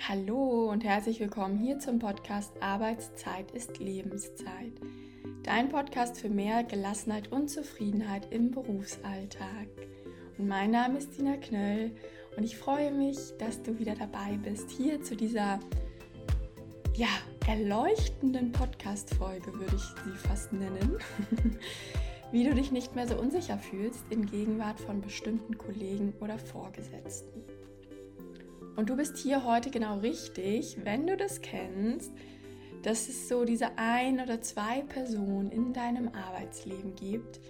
Hallo und herzlich willkommen hier zum Podcast Arbeitszeit ist Lebenszeit. Dein Podcast für mehr Gelassenheit und Zufriedenheit im Berufsalltag. Und mein Name ist Dina Knöll und ich freue mich, dass du wieder dabei bist hier zu dieser ja, erleuchtenden Podcast-Folge, würde ich sie fast nennen. Wie du dich nicht mehr so unsicher fühlst in Gegenwart von bestimmten Kollegen oder Vorgesetzten. Und du bist hier heute genau richtig, wenn du das kennst, dass es so diese ein oder zwei Personen in deinem Arbeitsleben gibt,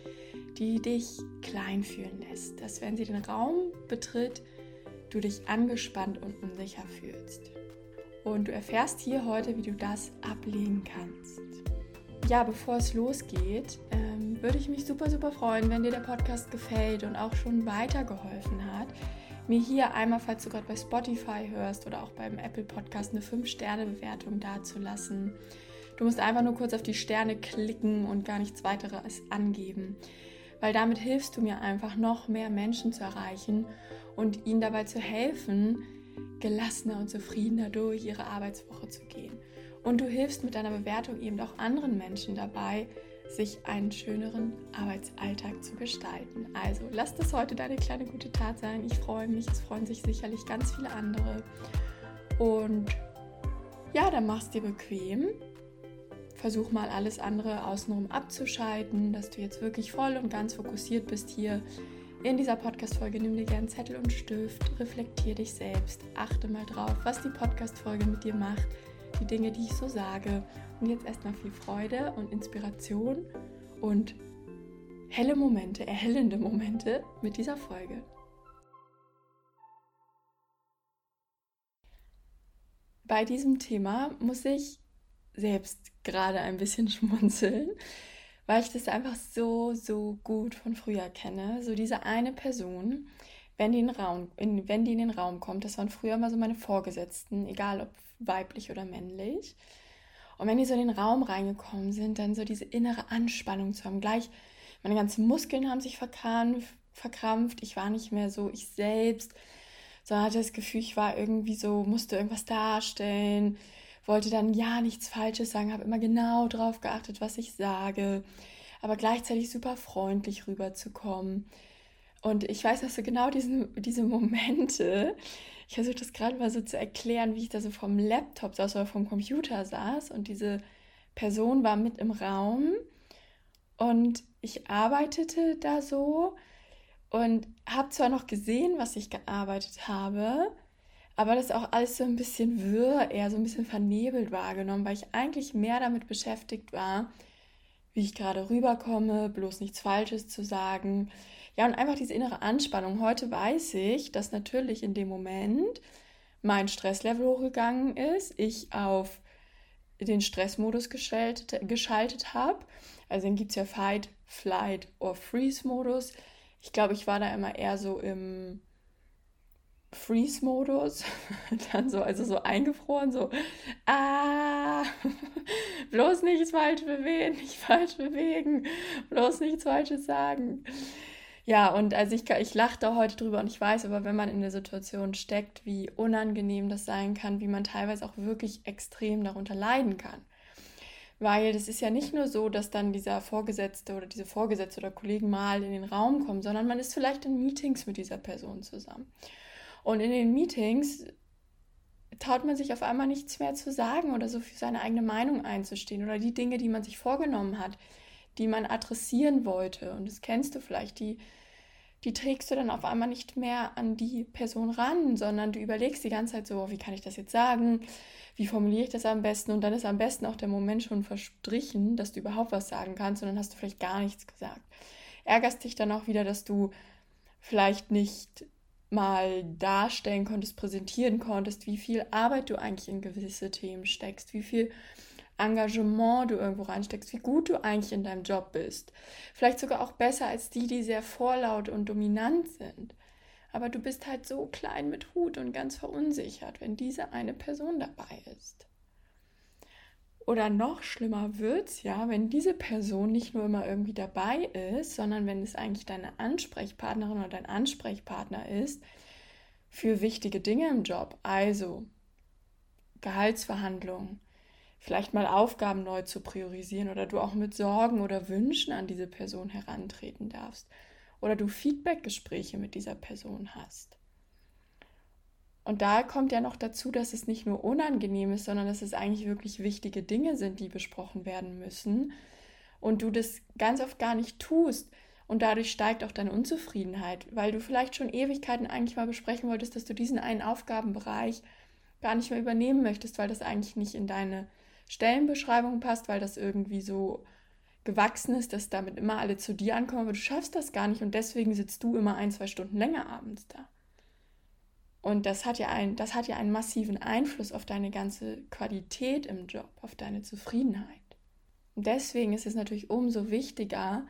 die dich klein fühlen lässt. Dass wenn sie den Raum betritt, du dich angespannt und unsicher fühlst. Und du erfährst hier heute, wie du das ablegen kannst. Ja, bevor es losgeht, ähm, würde ich mich super, super freuen, wenn dir der Podcast gefällt und auch schon weitergeholfen hat mir hier einmal, falls du gerade bei Spotify hörst oder auch beim Apple Podcast, eine 5-Sterne-Bewertung dazulassen. Du musst einfach nur kurz auf die Sterne klicken und gar nichts weiteres angeben, weil damit hilfst du mir einfach noch mehr Menschen zu erreichen und ihnen dabei zu helfen, gelassener und zufriedener durch ihre Arbeitswoche zu gehen. Und du hilfst mit deiner Bewertung eben auch anderen Menschen dabei, sich einen schöneren Arbeitsalltag zu gestalten. Also lass das heute deine kleine gute Tat sein. Ich freue mich, es freuen sich sicherlich ganz viele andere. Und ja, dann mach's dir bequem. Versuch mal alles andere außenrum abzuschalten, dass du jetzt wirklich voll und ganz fokussiert bist hier in dieser Podcast-Folge. Nimm dir gerne Zettel und Stift, reflektier dich selbst, achte mal drauf, was die Podcast-Folge mit dir macht die Dinge, die ich so sage. Jetzt erstmal viel Freude und Inspiration und helle Momente, erhellende Momente mit dieser Folge. Bei diesem Thema muss ich selbst gerade ein bisschen schmunzeln, weil ich das einfach so, so gut von früher kenne. So diese eine Person, wenn die in den Raum, in, wenn die in den Raum kommt, das waren früher immer so meine Vorgesetzten, egal ob weiblich oder männlich. Und wenn die so in den Raum reingekommen sind, dann so diese innere Anspannung zu haben. Gleich, meine ganzen Muskeln haben sich verkrampft, ich war nicht mehr so ich selbst, sondern hatte das Gefühl, ich war irgendwie so, musste irgendwas darstellen, wollte dann ja nichts Falsches sagen, habe immer genau darauf geachtet, was ich sage, aber gleichzeitig super freundlich rüberzukommen. Und ich weiß noch so genau diesen, diese Momente. Ich versuche das gerade mal so zu erklären, wie ich da so vom Laptop saß oder vom Computer saß. Und diese Person war mit im Raum. Und ich arbeitete da so und habe zwar noch gesehen, was ich gearbeitet habe, aber das auch alles so ein bisschen wirr, eher so ein bisschen vernebelt wahrgenommen, weil ich eigentlich mehr damit beschäftigt war, wie ich gerade rüberkomme, bloß nichts Falsches zu sagen, ja, und einfach diese innere Anspannung. Heute weiß ich, dass natürlich in dem Moment mein Stresslevel hochgegangen ist, ich auf den Stressmodus geschaltet, geschaltet habe. Also dann gibt es ja Fight, Flight oder Freeze-Modus. Ich glaube, ich war da immer eher so im Freeze-Modus. Dann so, also so eingefroren, so, ah, bloß nichts falsch bewegen, nicht falsch bewegen, bloß nichts Falsches sagen. Ja, und also ich, ich lache da heute drüber und ich weiß aber, wenn man in der Situation steckt, wie unangenehm das sein kann, wie man teilweise auch wirklich extrem darunter leiden kann. Weil das ist ja nicht nur so, dass dann dieser Vorgesetzte oder diese Vorgesetzte oder Kollegen mal in den Raum kommen, sondern man ist vielleicht in Meetings mit dieser Person zusammen. Und in den Meetings traut man sich auf einmal nichts mehr zu sagen oder so für seine eigene Meinung einzustehen oder die Dinge, die man sich vorgenommen hat, die man adressieren wollte. Und das kennst du vielleicht, die, die trägst du dann auf einmal nicht mehr an die Person ran, sondern du überlegst die ganze Zeit so, wie kann ich das jetzt sagen? Wie formuliere ich das am besten? Und dann ist am besten auch der Moment schon verstrichen, dass du überhaupt was sagen kannst und dann hast du vielleicht gar nichts gesagt. Ärgerst dich dann auch wieder, dass du vielleicht nicht mal darstellen konntest, präsentieren konntest, wie viel Arbeit du eigentlich in gewisse Themen steckst, wie viel Engagement du irgendwo reinsteckst, wie gut du eigentlich in deinem Job bist. Vielleicht sogar auch besser als die, die sehr vorlaut und dominant sind. Aber du bist halt so klein mit Hut und ganz verunsichert, wenn diese eine Person dabei ist. Oder noch schlimmer wird's ja, wenn diese Person nicht nur immer irgendwie dabei ist, sondern wenn es eigentlich deine Ansprechpartnerin oder dein Ansprechpartner ist für wichtige Dinge im Job. Also Gehaltsverhandlungen, vielleicht mal Aufgaben neu zu priorisieren oder du auch mit Sorgen oder Wünschen an diese Person herantreten darfst oder du Feedbackgespräche mit dieser Person hast. Und da kommt ja noch dazu, dass es nicht nur unangenehm ist, sondern dass es eigentlich wirklich wichtige Dinge sind, die besprochen werden müssen. Und du das ganz oft gar nicht tust. Und dadurch steigt auch deine Unzufriedenheit, weil du vielleicht schon Ewigkeiten eigentlich mal besprechen wolltest, dass du diesen einen Aufgabenbereich gar nicht mehr übernehmen möchtest, weil das eigentlich nicht in deine Stellenbeschreibung passt, weil das irgendwie so gewachsen ist, dass damit immer alle zu dir ankommen, aber du schaffst das gar nicht und deswegen sitzt du immer ein, zwei Stunden länger abends da. Und das hat ja, ein, das hat ja einen massiven Einfluss auf deine ganze Qualität im Job, auf deine Zufriedenheit. Und deswegen ist es natürlich umso wichtiger,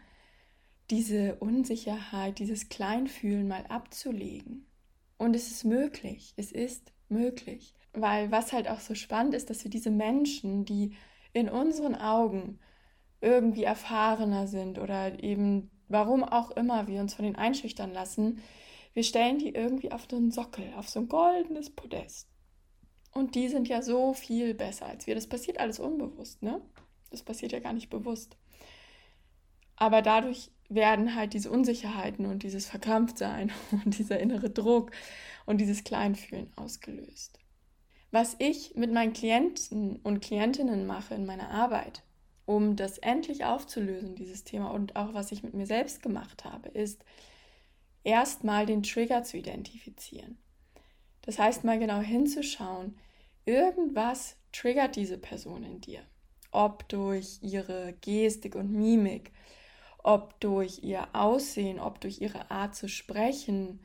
diese Unsicherheit, dieses Kleinfühlen mal abzulegen. Und es ist möglich, es ist möglich. Weil was halt auch so spannend ist, dass wir diese Menschen, die in unseren Augen irgendwie erfahrener sind oder eben warum auch immer wir uns von denen einschüchtern lassen, wir stellen die irgendwie auf so einen Sockel, auf so ein goldenes Podest. Und die sind ja so viel besser als wir. Das passiert alles unbewusst, ne? Das passiert ja gar nicht bewusst. Aber dadurch werden halt diese Unsicherheiten und dieses Verkrampftsein und dieser innere Druck und dieses Kleinfühlen ausgelöst. Was ich mit meinen Klienten und Klientinnen mache in meiner Arbeit, um das endlich aufzulösen, dieses Thema, und auch was ich mit mir selbst gemacht habe, ist, erstmal den Trigger zu identifizieren. Das heißt, mal genau hinzuschauen, irgendwas triggert diese Person in dir. Ob durch ihre Gestik und Mimik, ob durch ihr Aussehen, ob durch ihre Art zu sprechen,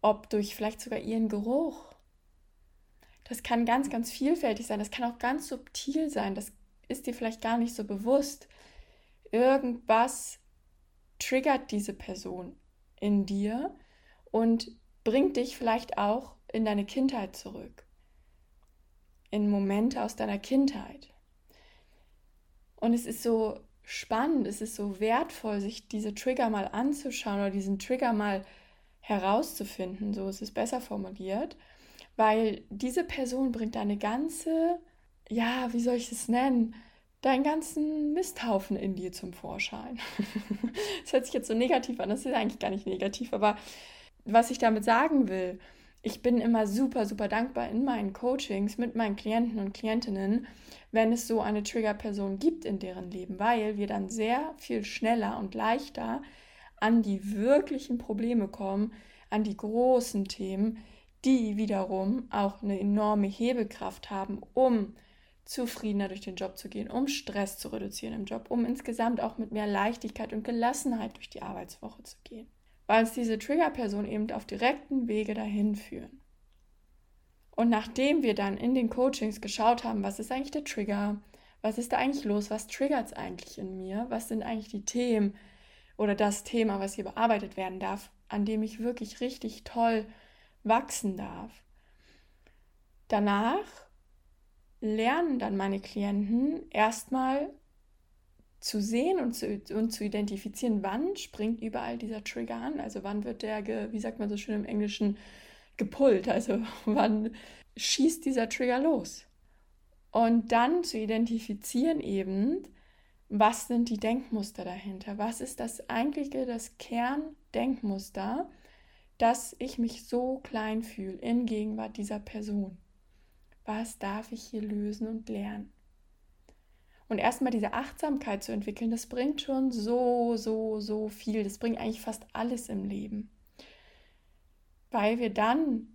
ob durch vielleicht sogar ihren Geruch. Das kann ganz, ganz vielfältig sein. Das kann auch ganz subtil sein. Das ist dir vielleicht gar nicht so bewusst. Irgendwas triggert diese Person in dir und bringt dich vielleicht auch in deine Kindheit zurück, in Momente aus deiner Kindheit. Und es ist so spannend, es ist so wertvoll, sich diese Trigger mal anzuschauen oder diesen Trigger mal herauszufinden, so ist es besser formuliert, weil diese Person bringt eine ganze, ja, wie soll ich es nennen, deinen ganzen Misthaufen in dir zum Vorschein. das hört sich jetzt so negativ an, das ist eigentlich gar nicht negativ, aber was ich damit sagen will, ich bin immer super, super dankbar in meinen Coachings mit meinen Klienten und Klientinnen, wenn es so eine Triggerperson gibt in deren Leben, weil wir dann sehr viel schneller und leichter an die wirklichen Probleme kommen, an die großen Themen, die wiederum auch eine enorme Hebelkraft haben, um zufriedener durch den Job zu gehen, um Stress zu reduzieren im Job, um insgesamt auch mit mehr Leichtigkeit und Gelassenheit durch die Arbeitswoche zu gehen. Weil uns diese Triggerpersonen eben auf direkten Wege dahin führen. Und nachdem wir dann in den Coachings geschaut haben, was ist eigentlich der Trigger, was ist da eigentlich los, was triggert es eigentlich in mir, was sind eigentlich die Themen oder das Thema, was hier bearbeitet werden darf, an dem ich wirklich richtig toll wachsen darf. Danach lernen dann meine Klienten erstmal zu sehen und zu, und zu identifizieren, wann springt überall dieser Trigger an. Also wann wird der, ge, wie sagt man so schön im Englischen, gepullt. Also wann schießt dieser Trigger los. Und dann zu identifizieren eben, was sind die Denkmuster dahinter? Was ist das eigentliche, das Kerndenkmuster, dass ich mich so klein fühle in Gegenwart dieser Person? was darf ich hier lösen und lernen. Und erstmal diese Achtsamkeit zu entwickeln, das bringt schon so, so, so viel. Das bringt eigentlich fast alles im Leben. Weil wir dann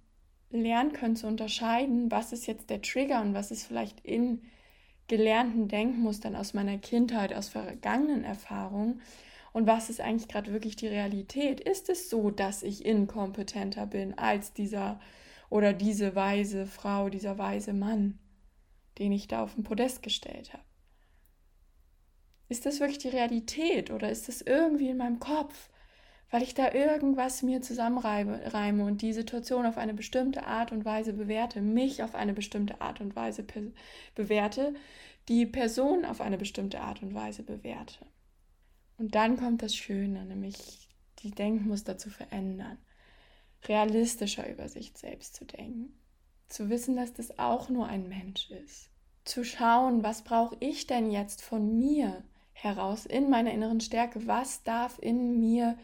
lernen können zu unterscheiden, was ist jetzt der Trigger und was ist vielleicht in gelernten Denkmustern aus meiner Kindheit, aus vergangenen Erfahrungen und was ist eigentlich gerade wirklich die Realität. Ist es so, dass ich inkompetenter bin als dieser oder diese weise Frau, dieser weise Mann, den ich da auf den Podest gestellt habe. Ist das wirklich die Realität oder ist das irgendwie in meinem Kopf, weil ich da irgendwas mir zusammenreime und die Situation auf eine bestimmte Art und Weise bewerte, mich auf eine bestimmte Art und Weise bewerte, die Person auf eine bestimmte Art und Weise bewerte. Und dann kommt das Schöne, nämlich die Denkmuster zu verändern realistischer über sich selbst zu denken. zu wissen, dass das auch nur ein Mensch ist. Zu schauen, was brauche ich denn jetzt von mir heraus in meiner inneren Stärke? Was darf in mir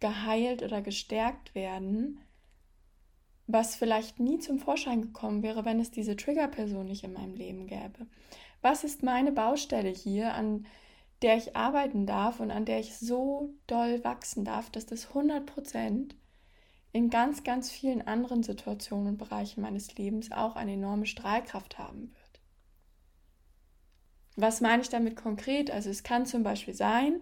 geheilt oder gestärkt werden, was vielleicht nie zum Vorschein gekommen wäre, wenn es diese Triggerperson nicht in meinem Leben gäbe. Was ist meine Baustelle hier, an der ich arbeiten darf und an der ich so doll wachsen darf, dass das 100 Prozent in ganz, ganz vielen anderen Situationen und Bereichen meines Lebens auch eine enorme Strahlkraft haben wird. Was meine ich damit konkret? Also es kann zum Beispiel sein,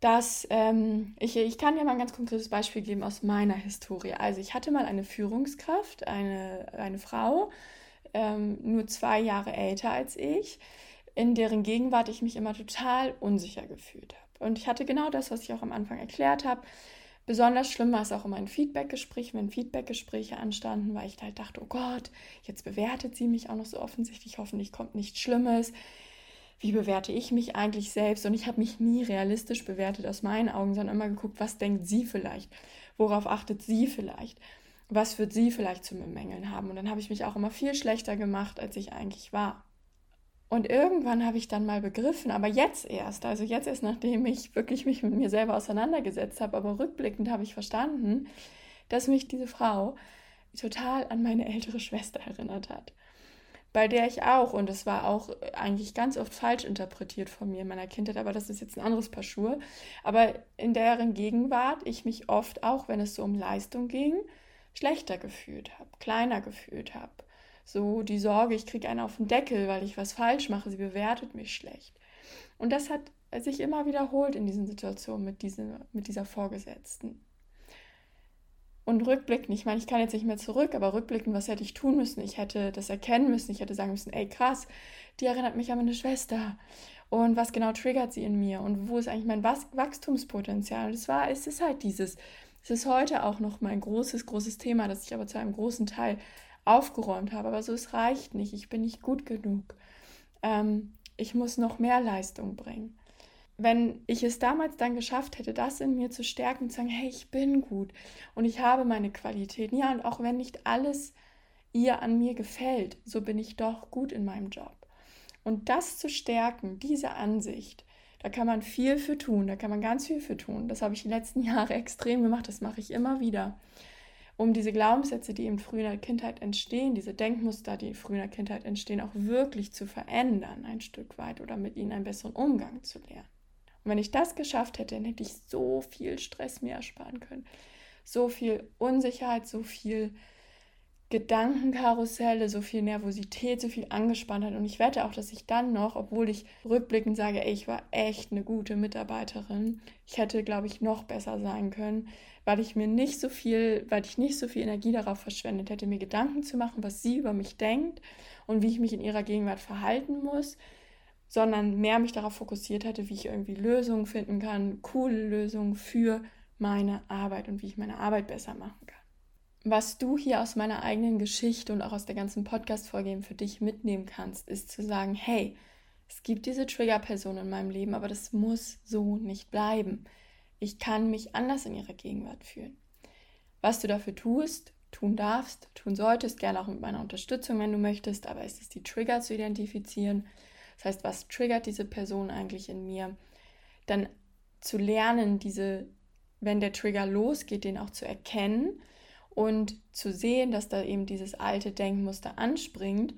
dass ähm, ich, ich kann dir mal ein ganz konkretes Beispiel geben aus meiner Historie. Also ich hatte mal eine Führungskraft, eine, eine Frau, ähm, nur zwei Jahre älter als ich, in deren Gegenwart ich mich immer total unsicher gefühlt habe. Und ich hatte genau das, was ich auch am Anfang erklärt habe. Besonders schlimm war es auch immer in Feedbackgesprächen, wenn Feedbackgespräche anstanden, weil ich halt dachte, oh Gott, jetzt bewertet sie mich auch noch so offensichtlich, hoffentlich kommt nichts Schlimmes. Wie bewerte ich mich eigentlich selbst? Und ich habe mich nie realistisch bewertet aus meinen Augen, sondern immer geguckt, was denkt sie vielleicht? Worauf achtet sie vielleicht? Was wird sie vielleicht zu bemängeln haben? Und dann habe ich mich auch immer viel schlechter gemacht, als ich eigentlich war. Und irgendwann habe ich dann mal begriffen, aber jetzt erst, also jetzt erst nachdem ich wirklich mich mit mir selber auseinandergesetzt habe, aber rückblickend habe ich verstanden, dass mich diese Frau total an meine ältere Schwester erinnert hat. Bei der ich auch, und das war auch eigentlich ganz oft falsch interpretiert von mir in meiner Kindheit, aber das ist jetzt ein anderes Paar Schuhe, aber in deren Gegenwart ich mich oft, auch wenn es so um Leistung ging, schlechter gefühlt habe, kleiner gefühlt habe so die Sorge, ich kriege einen auf den Deckel, weil ich was falsch mache, sie bewertet mich schlecht. Und das hat sich immer wiederholt in diesen Situationen mit, diese, mit dieser Vorgesetzten. Und rückblickend, ich meine, ich kann jetzt nicht mehr zurück, aber rückblickend, was hätte ich tun müssen? Ich hätte das erkennen müssen, ich hätte sagen müssen, ey krass, die erinnert mich an meine Schwester. Und was genau triggert sie in mir? Und wo ist eigentlich mein Wachstumspotenzial? Und es war, es ist halt dieses, es ist heute auch noch mein großes, großes Thema, das ich aber zu einem großen Teil aufgeräumt habe. Aber so, es reicht nicht. Ich bin nicht gut genug. Ähm, ich muss noch mehr Leistung bringen. Wenn ich es damals dann geschafft hätte, das in mir zu stärken zu sagen, hey, ich bin gut und ich habe meine Qualitäten. Ja, und auch wenn nicht alles ihr an mir gefällt, so bin ich doch gut in meinem Job. Und das zu stärken, diese Ansicht, da kann man viel für tun, da kann man ganz viel für tun. Das habe ich die letzten Jahre extrem gemacht, das mache ich immer wieder um diese Glaubenssätze, die in früher Kindheit entstehen, diese Denkmuster, die in früher Kindheit entstehen, auch wirklich zu verändern, ein Stück weit oder mit ihnen einen besseren Umgang zu lernen. Und wenn ich das geschafft hätte, dann hätte ich so viel Stress mir ersparen können, so viel Unsicherheit, so viel Gedankenkarusselle, so viel Nervosität, so viel Angespanntheit. Und ich wette auch, dass ich dann noch, obwohl ich rückblickend sage, ey, ich war echt eine gute Mitarbeiterin, ich hätte, glaube ich, noch besser sein können, weil ich mir nicht so viel, weil ich nicht so viel Energie darauf verschwendet hätte, mir Gedanken zu machen, was sie über mich denkt und wie ich mich in ihrer Gegenwart verhalten muss, sondern mehr mich darauf fokussiert hätte, wie ich irgendwie Lösungen finden kann, coole Lösungen für meine Arbeit und wie ich meine Arbeit besser machen kann was du hier aus meiner eigenen Geschichte und auch aus der ganzen Podcast-Folge für dich mitnehmen kannst, ist zu sagen, hey, es gibt diese Trigger-Person in meinem Leben, aber das muss so nicht bleiben. Ich kann mich anders in ihrer Gegenwart fühlen. Was du dafür tust, tun darfst, tun solltest, gerne auch mit meiner Unterstützung, wenn du möchtest, aber es ist die Trigger zu identifizieren. Das heißt, was triggert diese Person eigentlich in mir? Dann zu lernen, diese, wenn der Trigger losgeht, den auch zu erkennen und zu sehen, dass da eben dieses alte Denkmuster anspringt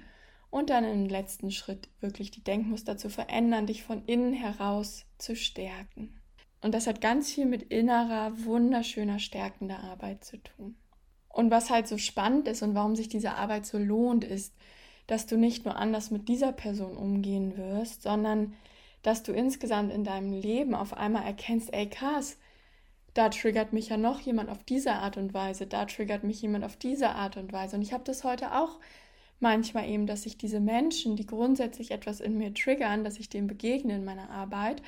und dann im letzten Schritt wirklich die Denkmuster zu verändern, dich von innen heraus zu stärken. Und das hat ganz viel mit innerer, wunderschöner, stärkender Arbeit zu tun. Und was halt so spannend ist und warum sich diese Arbeit so lohnt, ist, dass du nicht nur anders mit dieser Person umgehen wirst, sondern dass du insgesamt in deinem Leben auf einmal erkennst, ey krass, da triggert mich ja noch jemand auf diese Art und Weise, da triggert mich jemand auf diese Art und Weise. Und ich habe das heute auch manchmal eben, dass ich diese Menschen, die grundsätzlich etwas in mir triggern, dass ich dem begegne in meiner Arbeit,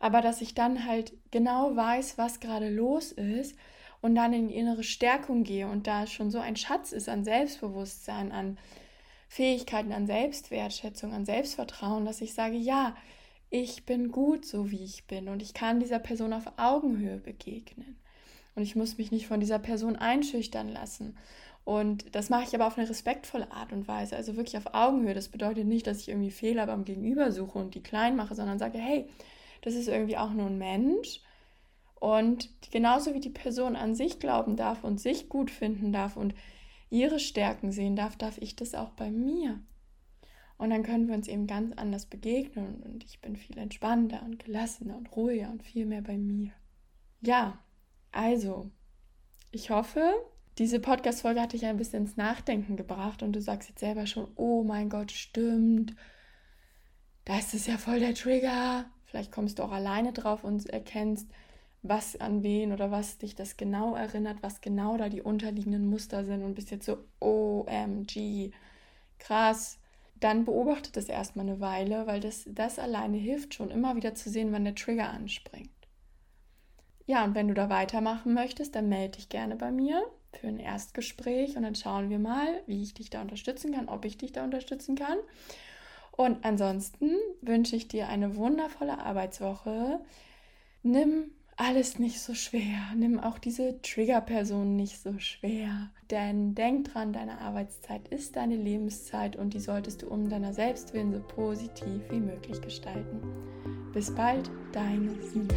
aber dass ich dann halt genau weiß, was gerade los ist und dann in die innere Stärkung gehe und da schon so ein Schatz ist an Selbstbewusstsein, an Fähigkeiten, an Selbstwertschätzung, an Selbstvertrauen, dass ich sage, ja, ich bin gut so, wie ich bin und ich kann dieser Person auf Augenhöhe begegnen. Und ich muss mich nicht von dieser Person einschüchtern lassen Und das mache ich aber auf eine respektvolle Art und Weise, also wirklich auf Augenhöhe. Das bedeutet nicht, dass ich irgendwie Fehler beim Gegenüber suche und die klein mache, sondern sage, hey, das ist irgendwie auch nur ein Mensch. Und genauso wie die Person an sich glauben darf und sich gut finden darf und ihre Stärken sehen darf, darf ich das auch bei mir. Und dann können wir uns eben ganz anders begegnen und ich bin viel entspannter und gelassener und ruhiger und viel mehr bei mir. Ja, also, ich hoffe, diese Podcast-Folge hat dich ein bisschen ins Nachdenken gebracht und du sagst jetzt selber schon, oh mein Gott, stimmt. Da ist ja voll der Trigger. Vielleicht kommst du auch alleine drauf und erkennst, was an wen oder was dich das genau erinnert, was genau da die unterliegenden Muster sind und bist jetzt so, OMG, krass. Dann beobachte das erstmal eine Weile, weil das, das alleine hilft schon, immer wieder zu sehen, wann der Trigger anspringt. Ja, und wenn du da weitermachen möchtest, dann melde dich gerne bei mir für ein Erstgespräch und dann schauen wir mal, wie ich dich da unterstützen kann, ob ich dich da unterstützen kann. Und ansonsten wünsche ich dir eine wundervolle Arbeitswoche. Nimm alles nicht so schwer. Nimm auch diese Triggerperson nicht so schwer. Denn denk dran, deine Arbeitszeit ist deine Lebenszeit und die solltest du um deiner Selbstwillen so positiv wie möglich gestalten. Bis bald, deine Sina.